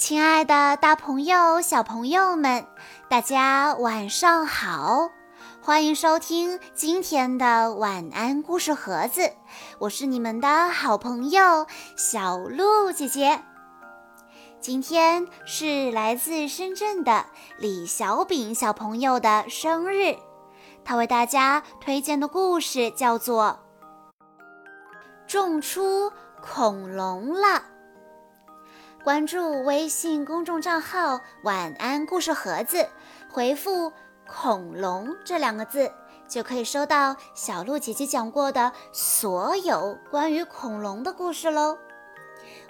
亲爱的，大朋友、小朋友们，大家晚上好！欢迎收听今天的晚安故事盒子，我是你们的好朋友小鹿姐姐。今天是来自深圳的李小炳小朋友的生日，他为大家推荐的故事叫做《种出恐龙了》。关注微信公众账号“晚安故事盒子”，回复“恐龙”这两个字，就可以收到小鹿姐姐讲过的所有关于恐龙的故事喽。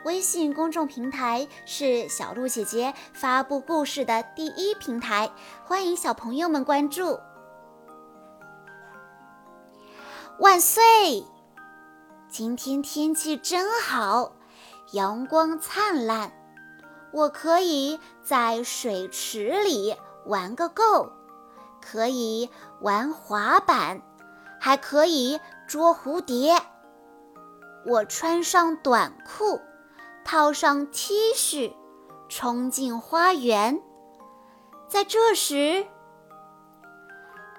微信公众平台是小鹿姐姐发布故事的第一平台，欢迎小朋友们关注。万岁！今天天气真好。阳光灿烂，我可以在水池里玩个够，可以玩滑板，还可以捉蝴蝶。我穿上短裤，套上 T 恤，冲进花园。在这时，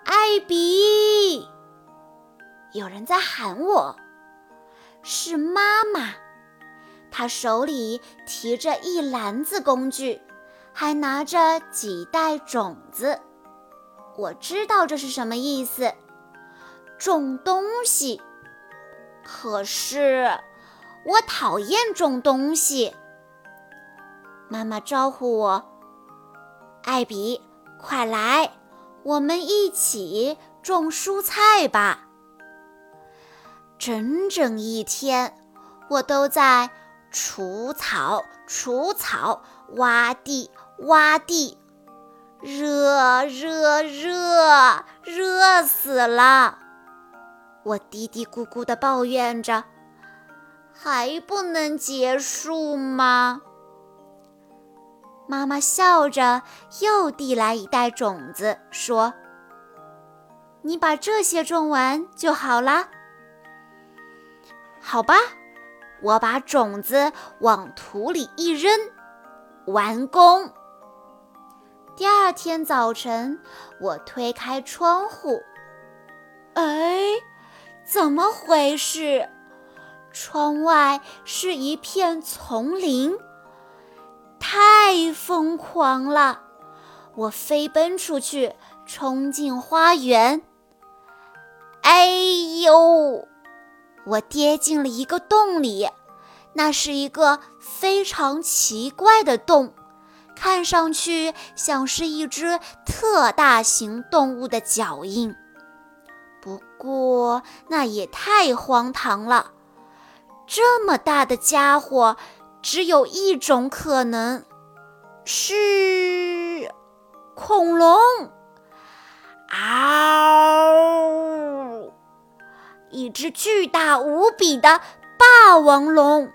艾比，有人在喊我，是妈妈。他手里提着一篮子工具，还拿着几袋种子。我知道这是什么意思，种东西。可是我讨厌种东西。妈妈招呼我：“艾比，快来，我们一起种蔬菜吧。”整整一天，我都在。除草，除草，挖地，挖地，热，热，热，热死了！我嘀嘀咕咕地抱怨着，还不能结束吗？妈妈笑着，又递来一袋种子，说：“你把这些种完就好啦。”好吧。我把种子往土里一扔，完工。第二天早晨，我推开窗户，哎，怎么回事？窗外是一片丛林，太疯狂了！我飞奔出去，冲进花园。哎呦！我跌进了一个洞里，那是一个非常奇怪的洞，看上去像是一只特大型动物的脚印。不过那也太荒唐了，这么大的家伙，只有一种可能，是恐龙。嗷！一只巨大无比的霸王龙，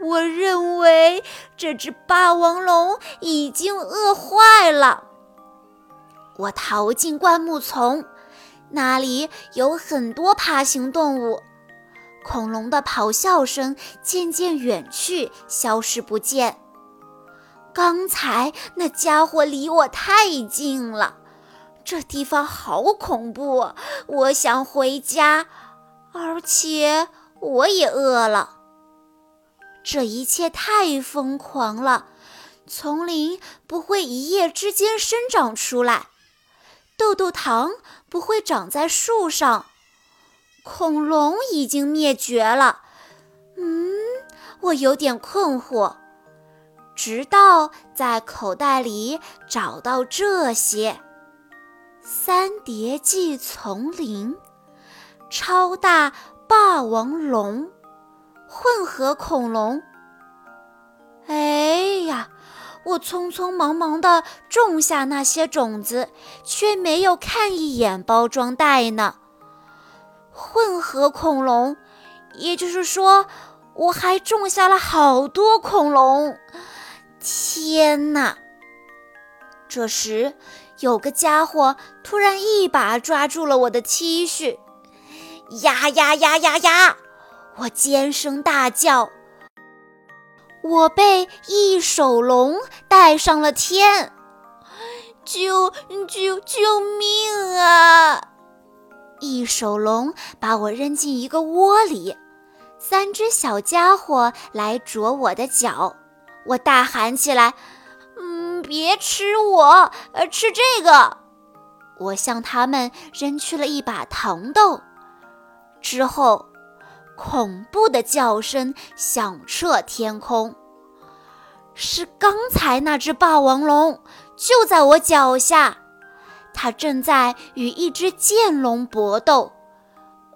我认为这只霸王龙已经饿坏了。我逃进灌木丛，那里有很多爬行动物。恐龙的咆哮声渐渐远去，消失不见。刚才那家伙离我太近了。这地方好恐怖，我想回家，而且我也饿了。这一切太疯狂了，丛林不会一夜之间生长出来，豆豆糖不会长在树上，恐龙已经灭绝了。嗯，我有点困惑，直到在口袋里找到这些。三叠纪丛林，超大霸王龙，混合恐龙。哎呀，我匆匆忙忙地种下那些种子，却没有看一眼包装袋呢。混合恐龙，也就是说，我还种下了好多恐龙。天哪！这时。有个家伙突然一把抓住了我的 T 恤，呀呀呀呀呀！我尖声大叫，我被一手龙带上了天。救救救命啊！一手龙把我扔进一个窝里，三只小家伙来啄我的脚。我大喊起来：“，别吃我，呃，吃这个！”我向他们扔去了一把糖豆。之后，恐怖的叫声响彻天空。是刚才那只霸王龙，就在我脚下，它正在与一只剑龙搏斗。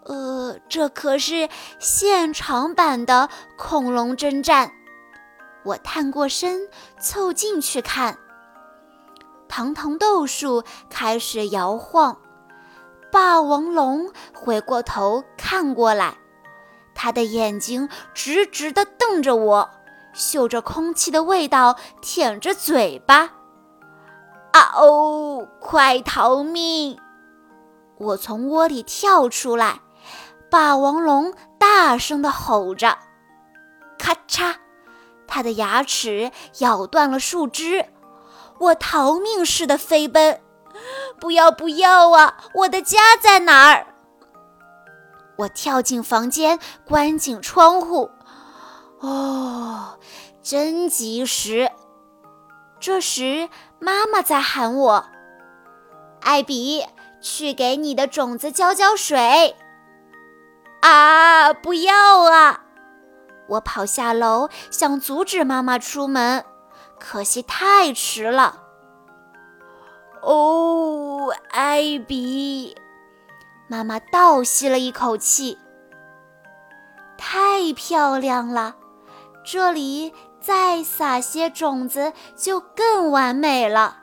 呃，这可是现场版的恐龙征战。我探过身，凑近去看。糖糖豆树开始摇晃，霸王龙回过头看过来，他的眼睛直直地瞪着我，嗅着空气的味道，舔着嘴巴。啊哦！快逃命！我从窝里跳出来，霸王龙大声地吼着，咔嚓。它的牙齿咬断了树枝，我逃命似的飞奔。不要不要啊！我的家在哪儿？我跳进房间，关紧窗户。哦，真及时！这时妈妈在喊我：“艾比，去给你的种子浇浇水。”啊，不要啊！我跑下楼，想阻止妈妈出门，可惜太迟了。哦，艾比，妈妈倒吸了一口气。太漂亮了，这里再撒些种子就更完美了。